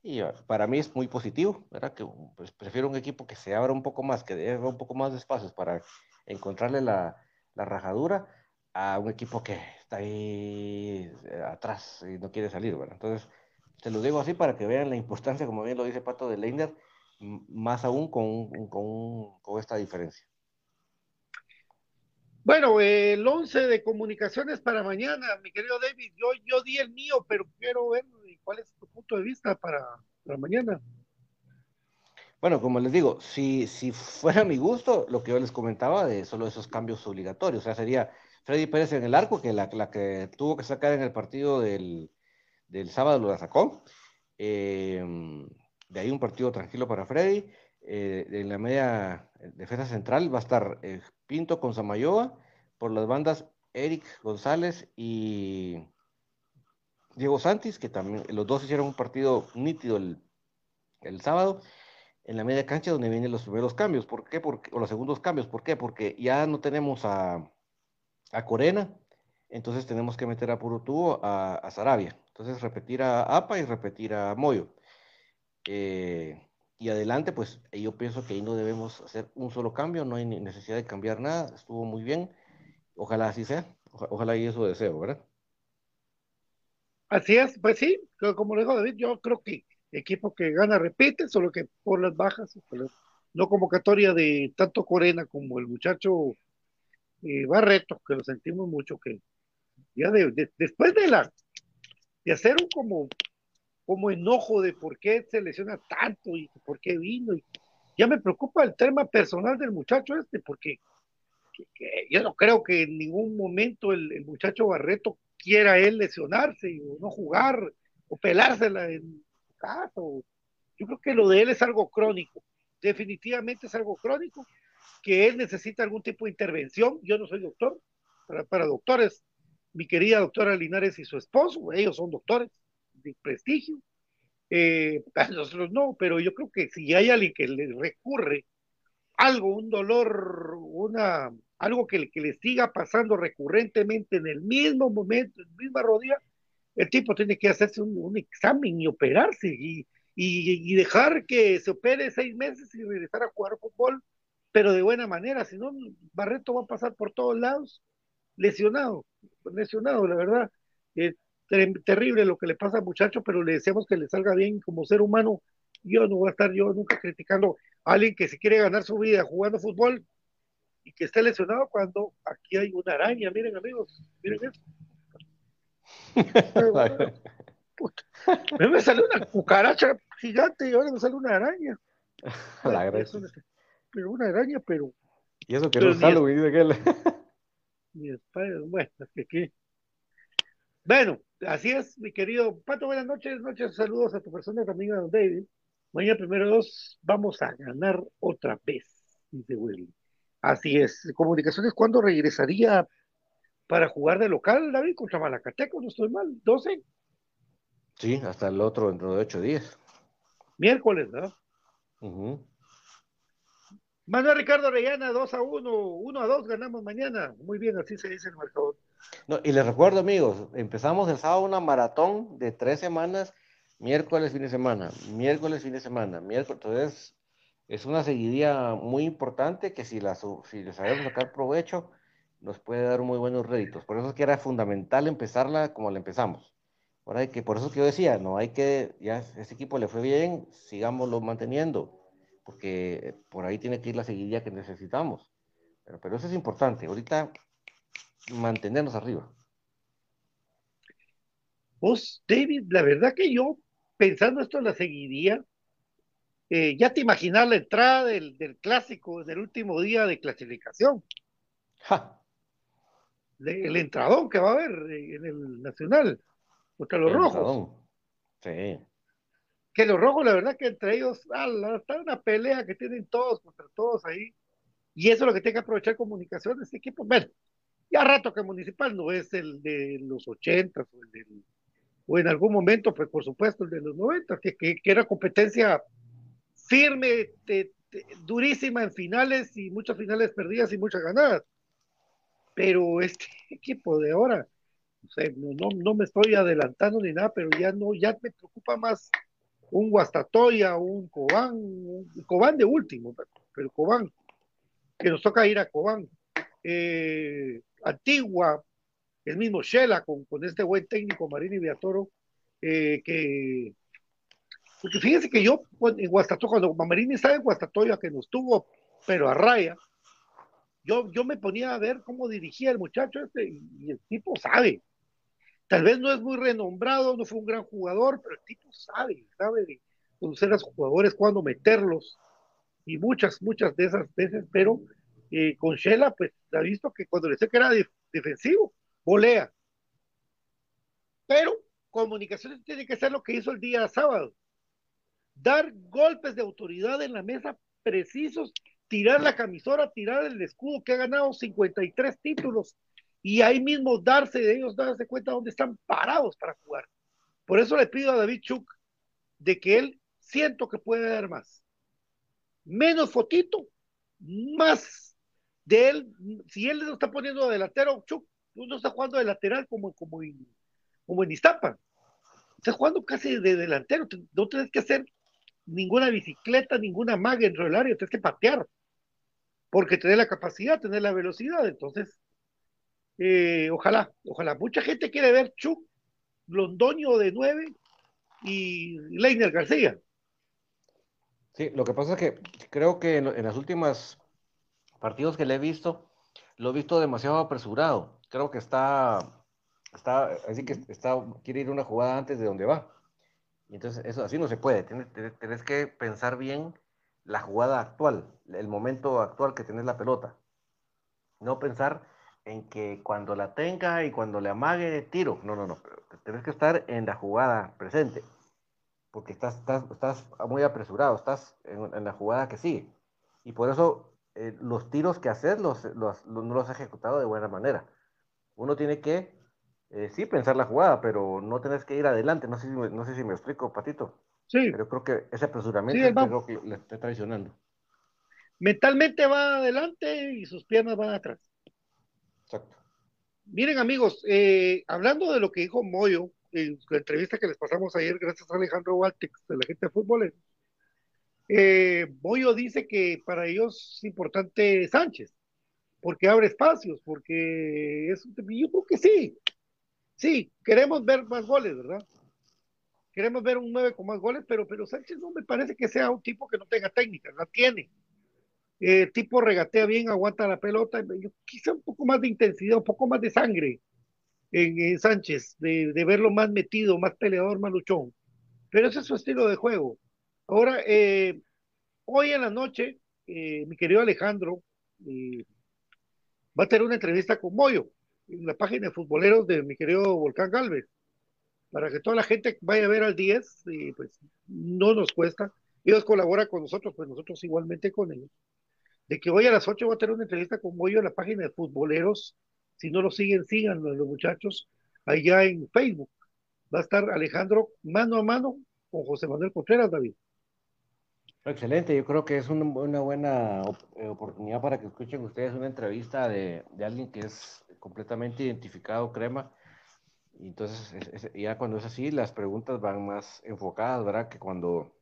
S3: Y ah, para mí es muy positivo, ¿verdad? Que pues, prefiero un equipo que se abra un poco más, que dé un poco más de espacios para encontrarle la, la rajadura a un equipo que está ahí eh, atrás y no quiere salir, ¿verdad? Entonces, te lo digo así para que vean la importancia, como bien lo dice Pato de Leiner, más aún con, con, con esta diferencia.
S2: Bueno, el 11 de comunicaciones para mañana, mi querido David, yo, yo di el mío, pero quiero ver cuál es tu punto de vista para, para mañana.
S3: Bueno, como les digo, si, si fuera mi gusto, lo que yo les comentaba de solo esos cambios obligatorios, o sea, sería Freddy Pérez en el arco, que la, la que tuvo que sacar en el partido del, del sábado lo sacó. Eh, de ahí un partido tranquilo para Freddy. Eh, en la media defensa central va a estar eh, Pinto con Samayoa, por las bandas Eric González y Diego Santis, que también los dos hicieron un partido nítido el, el sábado en la media cancha donde vienen los primeros cambios. ¿Por qué? O los segundos cambios. ¿Por qué? Porque ya no tenemos a, a Corena, entonces tenemos que meter a puro tubo a, a Sarabia. Entonces repetir a APA y repetir a Moyo. Eh, y adelante, pues yo pienso que ahí no debemos hacer un solo cambio, no hay necesidad de cambiar nada, estuvo muy bien, ojalá así sea, ojalá y eso deseo, ¿verdad?
S2: Así es, pues sí, como le dijo David, yo creo que equipo que gana repite, solo que por las bajas, no convocatoria de tanto Corena como el muchacho eh, Barreto, que lo sentimos mucho, que ya de, después de la de hacer un como como enojo de por qué se lesiona tanto y por qué vino. Y ya me preocupa el tema personal del muchacho este, porque yo no creo que en ningún momento el, muchacho Barreto quiera él lesionarse o no jugar o pelársela en su caso. Yo creo que lo de él es algo crónico, definitivamente es algo crónico, que él necesita algún tipo de intervención. Yo no soy doctor, para, doctores, mi querida doctora Linares y su esposo, ellos son doctores de prestigio. Eh, nosotros no, pero yo creo que si hay alguien que le recurre algo, un dolor, una, algo que, que le siga pasando recurrentemente en el mismo momento, en la misma rodilla, el tipo tiene que hacerse un, un examen y operarse y, y, y, dejar que se opere seis meses y regresar a jugar fútbol, pero de buena manera, si no, Barreto va a pasar por todos lados lesionado, lesionado, la verdad. Eh, ter terrible lo que le pasa al muchacho, pero le deseamos que le salga bien como ser humano. Yo no voy a estar yo nunca criticando a alguien que se quiere ganar su vida jugando fútbol y que esté lesionado cuando aquí hay una araña. Miren, amigos, miren eso. me sale una cucaracha gigante y ahora me sale una araña.
S3: La
S2: pero una araña, pero.
S3: Y eso que no es Halloween, dice aquel.
S2: Bueno, es que aquí. Bueno, así es, mi querido Pato, buenas noches, noches, saludos a tu persona también a don David. Mañana primero dos vamos a ganar otra vez, dice Willy. Así es, comunicaciones, ¿cuándo regresaría para jugar de local, David, contra Malacateco? No estoy mal, 12.
S3: Sí, hasta el otro dentro de ocho días.
S2: Miércoles, ¿no? Uh Manuel Ricardo Orellana, 2 a 1, 1 a 2 ganamos mañana. Muy bien, así se dice el marcador.
S3: No, y les recuerdo, amigos, empezamos el sábado una maratón de tres semanas, miércoles, fin de semana, miércoles, fin de semana, miércoles. Entonces, es una seguidilla muy importante que si, la, si le sabemos sacar provecho, nos puede dar muy buenos réditos. Por eso es que era fundamental empezarla como la empezamos. Ahora que, por eso es que yo decía, no hay que, ya este equipo le fue bien, sigámoslo manteniendo porque por ahí tiene que ir la seguidilla que necesitamos. Pero, pero eso es importante. Ahorita mantenernos arriba.
S2: Vos, David, la verdad que yo, pensando esto en la seguidilla, eh, ya te imaginas la entrada del, del, clásico en el último día de clasificación.
S3: Ja.
S2: el entradón que va a haber en el Nacional contra los el rojos. Entradón.
S3: Sí
S2: que los rojos, la verdad que entre ellos, ah, está una pelea que tienen todos contra todos ahí. Y eso es lo que tiene que aprovechar comunicación este equipo. Bueno, Ya rato que Municipal no es el de los ochentas o el del o en algún momento, pues por supuesto, el de los 90, que, que, que era competencia firme, durísima en finales y muchas finales perdidas y muchas ganadas. Pero este equipo de ahora, o sea, no, no, no, me estoy adelantando ni nada, pero ya no, ya me preocupa más un Guastatoya, un Cobán, un Cobán de último, pero Cobán, que nos toca ir a Cobán. Eh, Antigua, el mismo Shela con, con este buen técnico Marini Viatoro, eh, que porque fíjense que yo en Guastatoya, cuando Marini estaba en Guastatoya, que nos tuvo, pero a raya, yo, yo me ponía a ver cómo dirigía el muchacho este, y el tipo sabe. Tal vez no es muy renombrado, no fue un gran jugador, pero el tipo sabe, sabe de conocer a los jugadores, cuándo meterlos, y muchas, muchas de esas veces, pero eh, con Shela, pues ha visto que cuando le sé que era de, defensivo, volea. Pero comunicaciones tiene que ser lo que hizo el día sábado. Dar golpes de autoridad en la mesa precisos, tirar la camisora, tirar el escudo que ha ganado 53 títulos y ahí mismo darse de ellos, darse cuenta dónde están parados para jugar. Por eso le pido a David Chuk de que él siento que puede dar más. Menos fotito, más de él. Si él no está poniendo de delantero, Chuk no está jugando de lateral como, como, en, como en Iztapa. Está jugando casi de delantero. No tienes que hacer ninguna bicicleta, ninguna maga dentro del área, tienes que patear. Porque tener la capacidad, tener la velocidad. Entonces, eh, ojalá, ojalá. Mucha gente quiere ver Chuck, Londoño de 9 y Leiner García.
S3: Sí, lo que pasa es que creo que en, las últimas partidos que le he visto, lo he visto demasiado apresurado. Creo que está, está, así que está, quiere ir una jugada antes de donde va. Entonces eso así no se puede. Tienes, tienes que pensar bien la jugada actual, el momento actual que tienes la pelota. No pensar en que cuando la tenga y cuando le amague, tiro. No, no, no. Tienes que estar en la jugada presente. Porque estás, estás, estás muy apresurado, estás en, en, la jugada que sigue. Y por eso eh, los tiros que haces los, los, los, no los has ejecutado de buena manera. Uno tiene que, eh, sí, pensar la jugada, pero no tenés que ir adelante. No sé si me, no sé si me explico, Patito.
S2: Sí.
S3: Pero creo que ese apresuramiento
S2: Sí, va-
S3: creo que le está traicionando.
S2: Mentalmente va adelante y sus piernas van atrás.
S3: Exacto.
S2: Miren amigos, eh, hablando de lo que dijo Moyo en la entrevista que les pasamos ayer, gracias a Alejandro Waltex, de la gente de fútbol, eh, Moyo dice que para ellos es importante Sánchez, porque abre espacios, porque es, yo creo que sí, sí, queremos ver más goles, ¿verdad? Queremos ver un 9 con más goles, pero, pero Sánchez no me parece que sea un tipo que no tenga técnica, la tiene. Eh, tipo regatea bien, aguanta la pelota, quizá un poco más de intensidad, un poco más de sangre en, Sánchez, de, verlo más metido, más peleador, más luchón. Pero ese es su estilo de juego. Ahora, eh, hoy en la noche, eh, mi querido Alejandro eh, va a tener una entrevista con Moyo en la página de futboleros de mi querido Volcán Galvez, para que toda la gente vaya a ver al 10, y pues no nos cuesta. Ellos colaboran con nosotros, pues nosotros igualmente con ellos de que hoy a las 8 va a tener una entrevista con Moyo en la página de Futboleros. Si no lo siguen, síganlo los muchachos allá en Facebook. Va a estar Alejandro mano a mano con José Manuel Contreras, David.
S3: Excelente, yo creo que es un, una buena eh, oportunidad para que escuchen ustedes una entrevista de, alguien que es completamente identificado, crema. Y entonces, es, es, ya cuando es así, las preguntas van más enfocadas, ¿verdad? Que cuando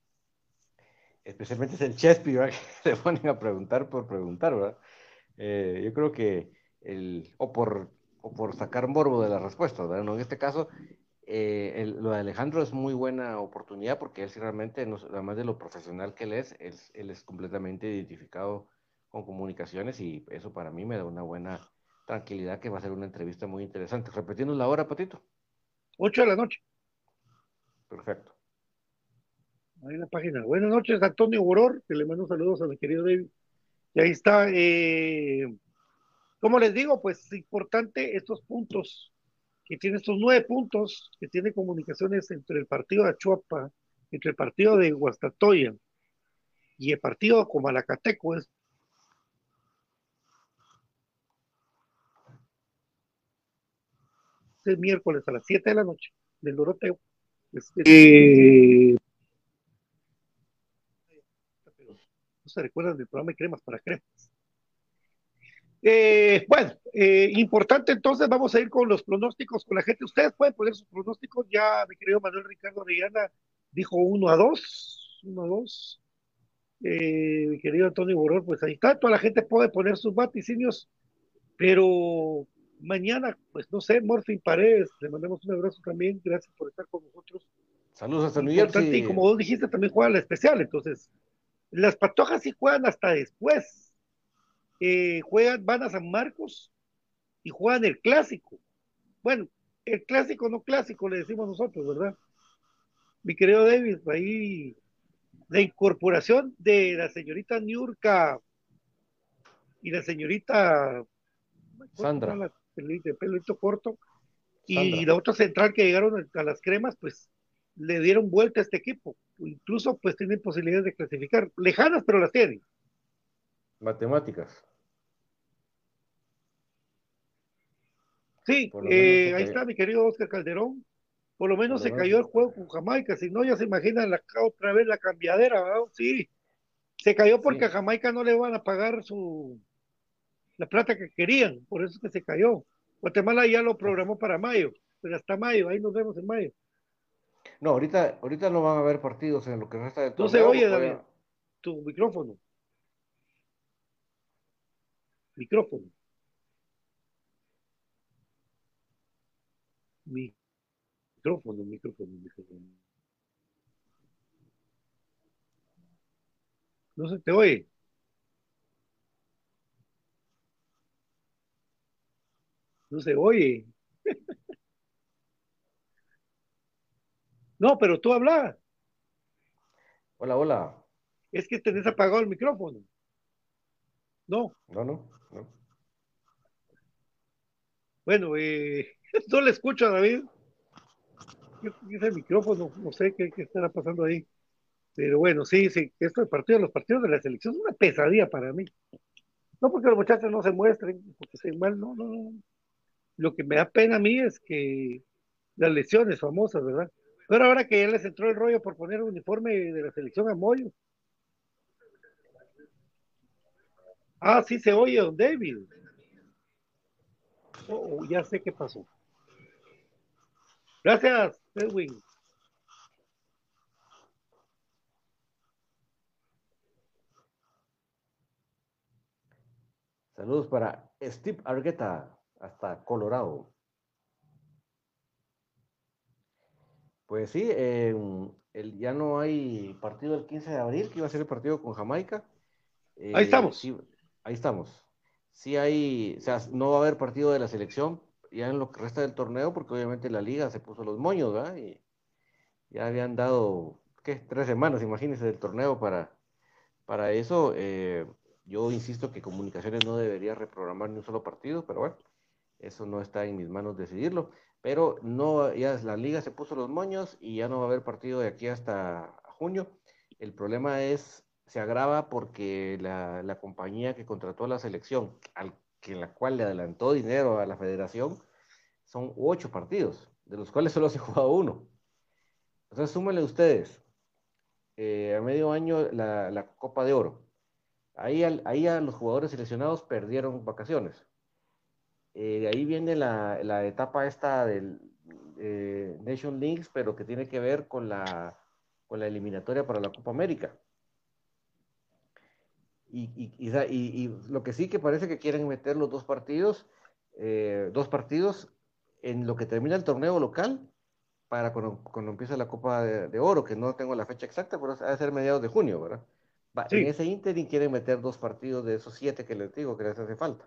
S3: especialmente es el Chespi, ¿verdad? Que le ponen a preguntar por preguntar, ¿verdad? Eh, yo creo que, el, o, por, o por sacar morbo de las respuestas, ¿verdad? No, en este caso, eh, el, lo de Alejandro es muy buena oportunidad porque él sí realmente, no, además de lo profesional que él es, él, él, es completamente identificado con comunicaciones y eso para mí me da una buena tranquilidad que va a ser una entrevista muy interesante. Repetiendo la hora, Patito.
S2: 8 de la noche.
S3: Perfecto.
S2: Ahí en la página. Buenas noches, Antonio Boror, que le mando saludos a mi querido David. Y ahí está. Eh, como les digo, pues es importante estos puntos, que tiene estos nueve puntos, que tiene comunicaciones entre el partido de Achuapa, entre el partido de Guastatoya y el partido de Comalacateco. Es este miércoles a las 7 de la noche del Doroteo. Este, se recuerdan del programa de cremas para cremas. Eh, bueno, eh, importante entonces, vamos a ir con los pronósticos con la gente. Ustedes pueden poner sus pronósticos. Ya mi querido Manuel Ricardo Orellana dijo 1 a 2, 1 a 2. Eh, mi querido Antonio Boror, pues ahí está. Toda la gente puede poner sus vaticinios, pero mañana, pues no sé, Morfin Paredes, le mandamos un abrazo también. Gracias por estar con nosotros.
S3: Saludos hasta New
S2: Importante,
S3: Jersey.
S2: Y como vos dijiste, también juega la especial. Entonces, las patojas sí juegan hasta después. Eh, juegan, van a San Marcos y juegan el clásico. Bueno, el clásico no clásico, le decimos nosotros, ¿verdad? Mi querido David, ahí la incorporación de la señorita Niurka y la señorita
S3: Sandra.
S2: la- el de pelito corto y la otra central que llegaron a las cremas, pues le dieron vuelta a este equipo. Incluso pues tienen posibilidades de clasificar. Lejanas, pero las tienen.
S3: Matemáticas.
S2: Sí, eh, ahí está mi querido Oscar Calderón. Por lo menos
S3: Por lo
S2: se
S3: menos.
S2: cayó el juego con Jamaica, si no ya se imaginan la, otra vez la cambiadera, ¿verdad? Sí, se cayó porque
S3: Sí.
S2: a Jamaica no le van a pagar su la plata que querían, por eso es que se cayó. Guatemala ya lo programó para mayo, pero hasta mayo, ahí nos vemos en mayo.
S3: No, ahorita, ahorita no van a haber partidos en lo que resta del
S2: No se oye, David,
S3: todavía-
S2: tu micrófono. Micrófono. Mi- Micrófono, micrófono, micrófono. No se te oye. No se oye. No, pero tú hablas.
S3: Hola, hola.
S2: Es que tenés apagado el micrófono. No,
S3: No, no, no.
S2: bueno, eh, no le escucho a David. ¿Qué qué es el micrófono? No sé qué, qué estará pasando ahí. Pero bueno, sí, sí, esto de partidos, los partidos de la selección es una pesadilla para mí. No porque los muchachos no se muestren, porque se mal, no, no, no. Lo que me da pena a mí es que las lesiones famosas, ¿verdad? Pero ahora que ya les entró el rollo por poner el uniforme de la selección a Moyo. Ah, sí se oye, don David. Oh, oh, ya sé qué pasó. Gracias, Edwin.
S3: Saludos para Steve Argueta, hasta Colorado. Pues sí, eh, el, ya no hay partido el 15 de abril, que iba a ser el partido con Jamaica. Eh,
S2: Ahí estamos.
S3: sí, ahí estamos. Sí hay, o sea, no va a haber partido de la selección ya en lo que resta del torneo, porque obviamente la liga se puso los moños, ¿verdad? Y ya habían dado, ¿qué? Tres semanas, imagínense, del torneo para, para eso. eh, yo insisto que Comunicaciones no debería reprogramar ni un solo partido, pero bueno, eso no está en mis manos decidirlo. Pero no, ya la liga se puso los moños y ya no va a haber partido de aquí hasta junio. El problema es, se agrava porque la, la compañía que contrató a la selección, al que la cual le adelantó dinero a la federación, son ocho partidos, de los cuales solo se ha jugado uno. Entonces, súmenle ustedes, eh, a medio año la, la Copa de Oro. Ahí, ahí los jugadores seleccionados perdieron vacaciones. Eh, de ahí viene la, la etapa esta del eh, Nation Leagues, pero que tiene que ver con la, con la eliminatoria para la Copa América. Y, y- y lo que sí que parece que quieren meter los dos partidos, eh, dos partidos en lo que termina el torneo local para cuando, cuando empiece la Copa de, de Oro, que no tengo la fecha exacta, pero va a ser mediados de junio, ¿verdad? Va,
S2: Sí.
S3: En ese ínterin quieren meter dos partidos de esos siete que les digo que les hace falta.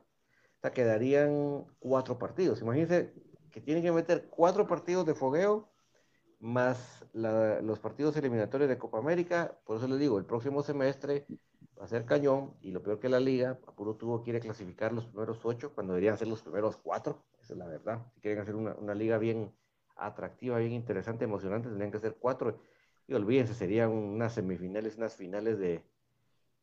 S3: O quedarían cuatro partidos. Imagínense que tienen que meter cuatro partidos de fogueo más los partidos eliminatorios de Copa América. Por eso les digo, el próximo semestre va a ser cañón y lo peor que la liga, Apuro tuvo quiere clasificar los primeros ocho cuando deberían ser los primeros cuatro. Esa es la verdad. Si quieren hacer una, una liga bien atractiva, bien interesante, emocionante, tendrían que ser cuatro. Y olvídense, serían unas semifinales, unas finales de,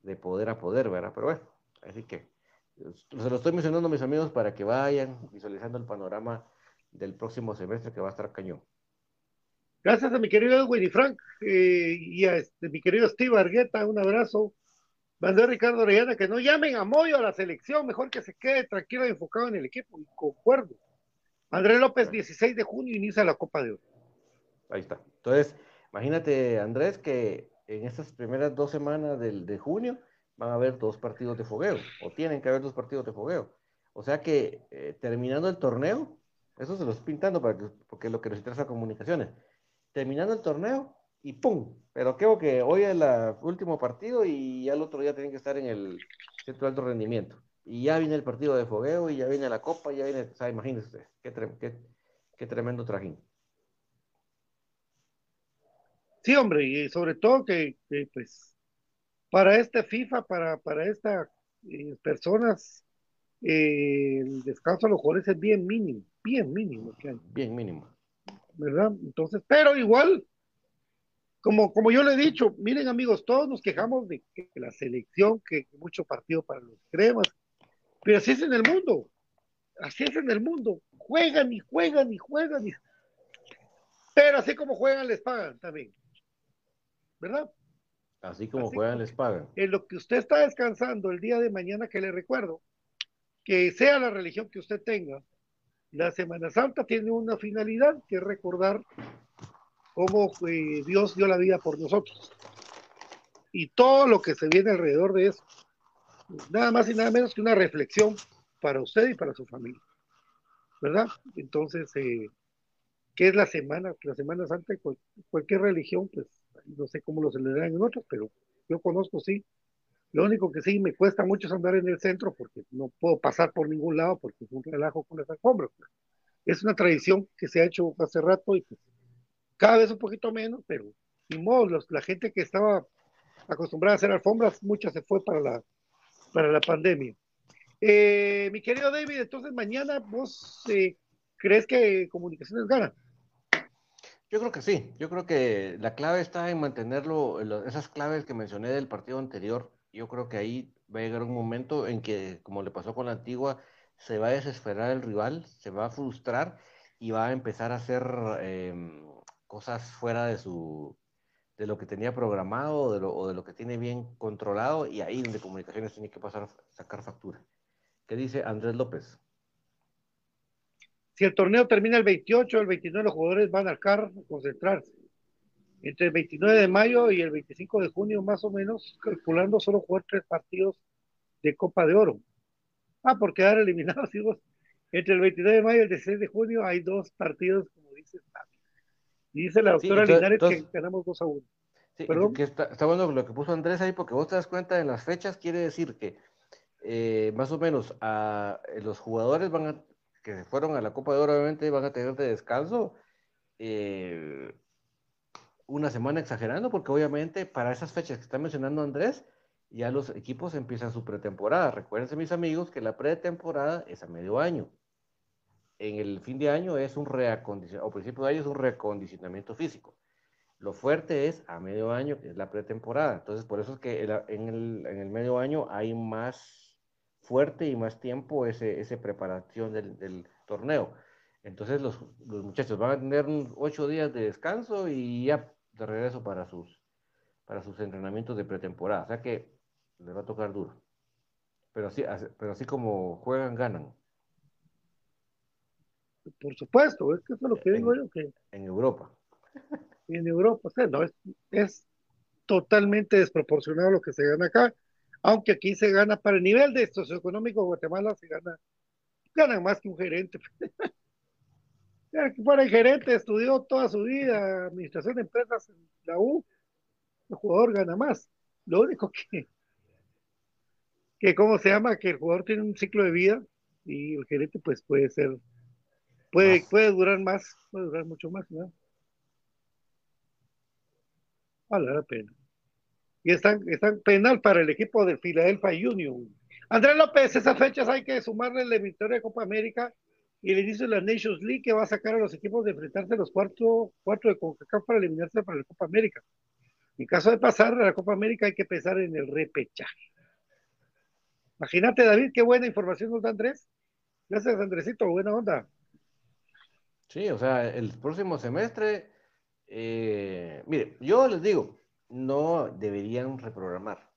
S3: de poder a poder, ¿verdad? Pero bueno, así que se lo estoy mencionando a mis amigos para que vayan visualizando el panorama del próximo semestre que va a estar cañón.
S2: Gracias a mi querido Edwin y Frank eh, y a este, mi querido Steve Argueta, un abrazo. Mandó Ricardo Orellana que no llamen a Moyo a la selección, mejor que se quede tranquilo y enfocado en el equipo. Y concuerdo. Andrés López, 16 de junio, inicia la Copa de Oro.
S3: Ahí está. Entonces, imagínate, Andrés, que en estas primeras dos semanas del, de junio van a haber dos partidos de fogueo, o tienen que haber dos partidos de fogueo. O sea que eh, terminando el torneo, eso se lo estoy pintando para que, porque es lo que nos interesa comunicaciones. Terminando el torneo y ¡pum! Pero creo que hoy es el último partido y ya el otro día tienen que estar en el centro de alto rendimiento. Y ya viene el partido de fogueo y ya viene la copa, y ya viene, o sea, imagínense qué, qué- qué tremendo trajín.
S2: Sí, hombre, y sobre todo que, pues para este FIFA, para, para estas eh, personas, eh, el descanso a los jugadores es bien mínimo, bien mínimo que hay,
S3: Bien mínimo.
S2: ¿verdad? Entonces, pero igual, como, como yo le he dicho, miren amigos, todos nos quejamos de que la selección, que mucho partido para los cremas, pero así es en el mundo, así es en el mundo, juegan y juegan y juegan, y... pero así como juegan les pagan también, ¿verdad?
S3: Así como
S2: Así
S3: juegan, les pagan.
S2: en lo que usted está descansando el día de mañana, que le recuerdo, que sea la religión que usted tenga, la Semana Santa tiene una finalidad que es recordar cómo eh, Dios dio la vida por nosotros y todo lo que se viene alrededor de eso. Nada más y nada menos que una reflexión para usted y para su familia. ¿Verdad? Entonces, eh, ¿qué es la semana? La Semana Santa, cual- cualquier religión, pues no sé cómo lo celebran en otros, pero yo conozco, sí. Lo único que sí me cuesta mucho es andar en el centro porque no puedo pasar por ningún lado porque es un relajo con las alfombras. Es una tradición que se ha hecho hace rato y pues, cada vez un poquito menos, pero ni modo, los- la gente que estaba acostumbrada a hacer alfombras, mucha se fue para la, para la pandemia. Eh, mi querido David, entonces mañana vos eh, crees que Comunicaciones gana.
S3: Yo creo que sí, yo creo que la clave está en mantenerlo, en lo- esas claves que mencioné del partido anterior, yo creo que ahí va a llegar un momento en que, como le pasó con la antigua, se va a desesperar el rival, se va a frustrar y va a empezar a hacer em, cosas fuera de su, de lo que tenía programado o de lo, de lo que tiene bien controlado y ahí donde comunicaciones tiene que pasar sacar factura. ¿Qué dice Andrés López?
S2: Si el torneo termina el 28, el 29 los jugadores van al CAR a concentrarse. Entre el 29 de mayo y el 25 de junio, más o menos, calculando solo jugar tres partidos de Copa de Oro. Ah, por quedar eliminados, digo, entre el 29 de mayo y el 16 de junio hay dos partidos, como dice. Y dice la
S3: Sí,
S2: doctora
S3: entonces-
S2: Linares
S3: entonces-
S2: que ganamos 2 a 1.
S3: Sí,
S2: Perdón.
S3: que está, está bueno lo que puso Andrés ahí, porque vos te das cuenta en las fechas, quiere decir que eh, más o menos a, los jugadores van a, que se fueron a la Copa de Oro, obviamente van a tener de descanso eh, una semana exagerando, porque obviamente para esas fechas que está mencionando Andrés, ya los equipos empiezan su pretemporada. Recuérdense, mis amigos, que la pretemporada es a medio año. En el fin de año es un reacondicionamiento, o principio de año es un reacondicionamiento físico. Lo fuerte es a medio año, que es la pretemporada. Entonces, por eso es que en el, en el medio año hay más fuerte y más tiempo ese, ese preparación del, del torneo. Entonces, los, los muchachos van a tener ocho días de descanso y ya de regreso para sus, para sus entrenamientos de pretemporada. O sea que les va a tocar duro. Pero así, así- pero así como juegan, ganan
S2: Por supuesto, es que eso es lo que
S3: En-
S2: digo yo, que
S3: en Europa.
S2: en Europa, o sea, no, es, es totalmente desproporcionado lo que se gana acá, aunque aquí se gana para el nivel de socioeconómico de Guatemala, se gana, ganan más que un gerente. Que fuera el gerente, estudió toda su vida administración de empresas en la U, el jugador gana más. Lo único que, que ¿cómo se llama? Que el jugador tiene un ciclo de vida y el gerente pues puede ser, puede,
S3: Más.
S2: puede durar más, puede durar mucho más, ¿no? Vale la pena. Y están, están penal para el equipo del Philadelphia Union. Andrés López, esas fechas hay que sumarle la victoria de Copa América y el inicio de la Nations League que va a sacar a los equipos de enfrentarse a los cuartos cuatro de CONCACAF para eliminarse para la Copa América. En caso de pasar a la Copa América hay que pensar en el repechaje. Imagínate, David, qué buena información nos da Andrés. Gracias, Andresito, buena onda.
S3: Sí, o sea, el próximo semestre, eh, mire, yo les digo, no deberían reprogramar.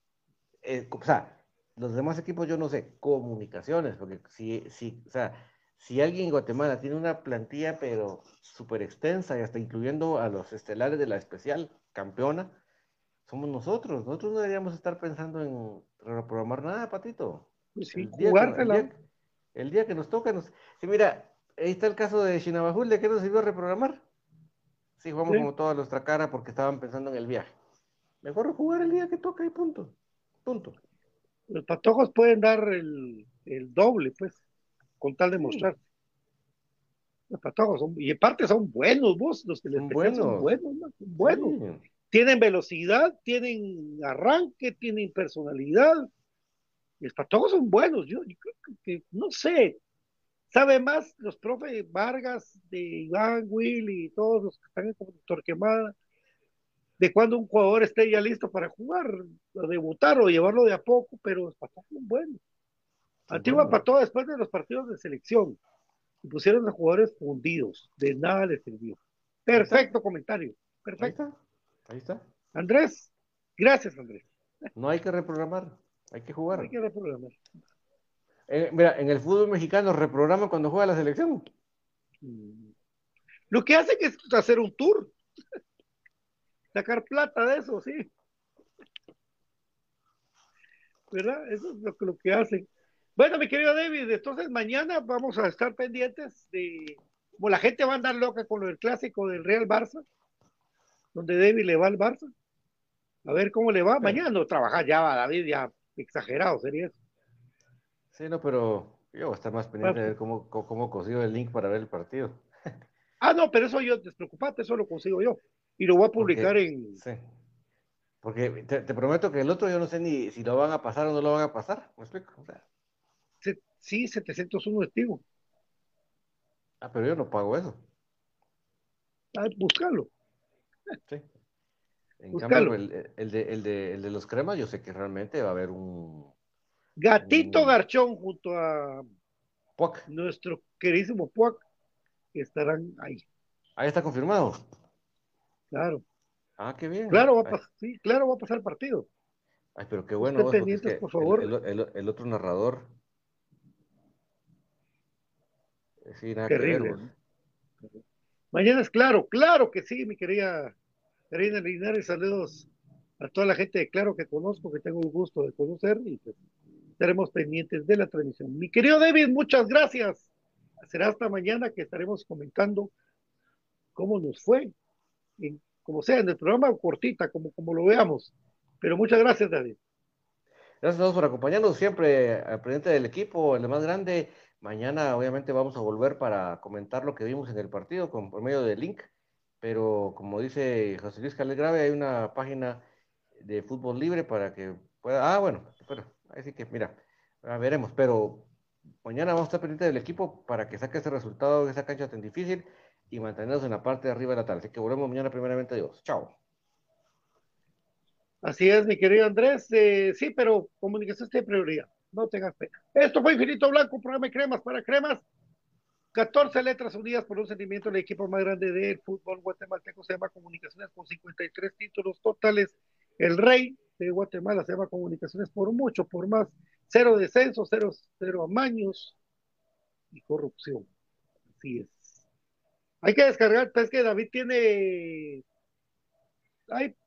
S3: Eh, o sea, los demás equipos yo no sé, comunicaciones, porque si, si, o sea, si alguien en Guatemala tiene una plantilla pero súper extensa y hasta incluyendo a los estelares de la especial campeona, somos nosotros. Nosotros no deberíamos estar pensando en reprogramar nada, Patito.
S2: Pues sí,
S3: el, día que, el, día, el día que nos toca, nos... Sí, mira, ahí está el caso de Shinabajul, ¿de qué nos sirvió reprogramar? Sí, jugamos
S2: Sí.
S3: como toda nuestra cara porque estaban pensando en el viaje. Mejor jugar el día que toca y punto. Punto.
S2: Los patojos pueden dar el, el doble, pues, con tal de mostrar. Los patojos son, y aparte son buenos, vos, los que les
S3: Son buenos.
S2: buenos, son buenos.
S3: Sí.
S2: Tienen velocidad, tienen arranque, tienen personalidad. Los patojos son buenos. Yo, yo creo que, que, no sé, sabe más los profes Vargas, de Iván, Willy y todos los que están en Torquemada, de cuando un jugador esté ya listo para jugar, o debutar o llevarlo de a poco, pero los patojos son buenos. Antigua
S3: buenos.
S2: Pató después de los partidos de selección. Y pusieron a jugadores fundidos. De nada les sirvió. Perfecto comentario.
S3: Ahí
S2: Perfecto.
S3: está. Ahí está.
S2: Andrés, gracias Andrés.
S3: No hay que reprogramar. Hay que jugar.
S2: Hay que reprogramar.
S3: Eh, mira, en el fútbol mexicano reprograman cuando juega la selección.
S2: Mm. Lo que hacen es hacer un tour. Sacar plata de eso, sí. ¿Verdad? Eso es lo que, lo que hacen. Bueno, mi querido David, entonces mañana vamos a estar pendientes de, como la gente va a andar loca con lo del clásico del Real Barça, donde David le va al Barça. A ver cómo le va. Mañana no trabaja ya, David, ya exagerado sería eso.
S3: Sí, no, pero yo voy a estar más pendiente de ver cómo, cómo, cómo consigo el link para ver el partido.
S2: Ah, no, pero eso yo, despreocupate, eso lo consigo yo. Y lo voy a publicar
S3: Porque-
S2: en,
S3: Sí. Porque te, te prometo que el otro yo no sé ni si lo van a pasar o no lo van a pasar. ¿Me explico? O sea,
S2: se- sí, 701 testigos.
S3: ah, pero yo no pago eso.
S2: Ah, buscarlo.
S3: Sí. En
S2: Búscalo.
S3: cambio, el, el de, el, de, el de los cremas, yo sé que realmente va a haber un
S2: Gatito. Garchón junto a
S3: PUAC.
S2: nuestro queridísimo Puac que estarán ahí.
S3: Ahí está confirmado.
S2: Claro,
S3: Ah, qué bien.
S2: claro, va a
S3: Ay,
S2: pasar, sí, claro, va a pasar el partido.
S3: ay, pero qué bueno. Vos, es que
S2: por favor.
S3: El, el- el- el otro narrador. eh, Sí, nada
S2: Terrible.
S3: que ver. vos.
S2: Mañana es claro, claro que sí, mi querida Karina Linares, saludos a toda la gente de Claro que conozco, que tengo el gusto de conocer y pues estaremos pendientes de la transmisión. Mi querido David, muchas gracias. Será hasta mañana que estaremos comentando cómo nos fue, en- como sea, en el programa o cortita, como, como lo veamos. Pero muchas gracias, David.
S3: Gracias a todos por acompañarnos siempre al presidente del equipo, el más grande. Mañana, obviamente, vamos a volver para comentar lo que vimos en el partido con, por medio del link. Pero como dice José Luis Calés Grave, hay una página de fútbol libre para que pueda. Ah, bueno, pero ahí sí que, mira, veremos. Pero mañana vamos a estar pendientes del equipo para que saque ese resultado de esa cancha tan difícil y mantenernos en la parte de arriba de la tabla. Así que volvemos mañana, primeramente, Dios. Chao.
S2: Así es, mi querido Andrés. Eh, sí, pero comunicación es prioridad. No tengas pena. Esto fue Infinito Blanco, programa de cremas para cremas. 14 letras unidas por un sentimiento. El equipo más grande del fútbol guatemalteco se llama Comunicaciones con 53 títulos totales. El rey de Guatemala se llama Comunicaciones por mucho, por más. Cero descenso, cero, cero amaños y corrupción. Así es. Hay que descargar, es que David tiene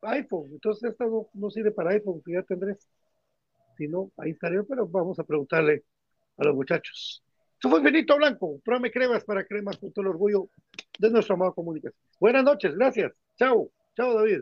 S2: iPhone, entonces esta no, no sirve para iPhone, fíjate Andrés. Si no, ahí estaré, pero vamos a preguntarle a los muchachos. Esto fue Benito Blanco, programa de cremas para cremas con todo el orgullo de nuestra amada comunicación. Buenas noches, gracias. Chao, chao David.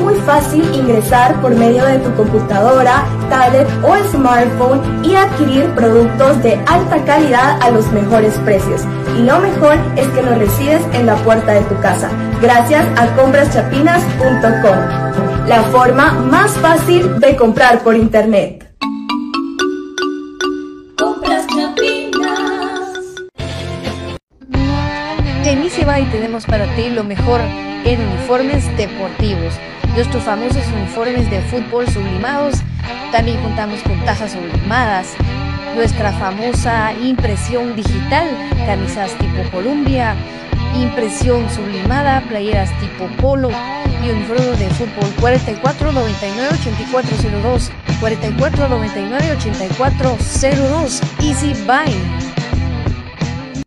S4: Muy fácil ingresar por medio de tu computadora, tablet o smartphone y adquirir productos de alta calidad a los mejores precios. Y lo mejor es que lo recibes en la puerta de tu casa, gracias a compraschapinas.com, la forma más fácil de comprar por internet.
S5: Compras Chapinas.
S6: En Easy tenemos para ti lo mejor en uniformes deportivos. Nuestros famosos uniformes de fútbol sublimados. También contamos con tazas sublimadas. Nuestra famosa impresión digital, camisas tipo Columbia, impresión sublimada, playeras tipo polo y uniformes de fútbol 4499 8402 4499 8402 Easy Buy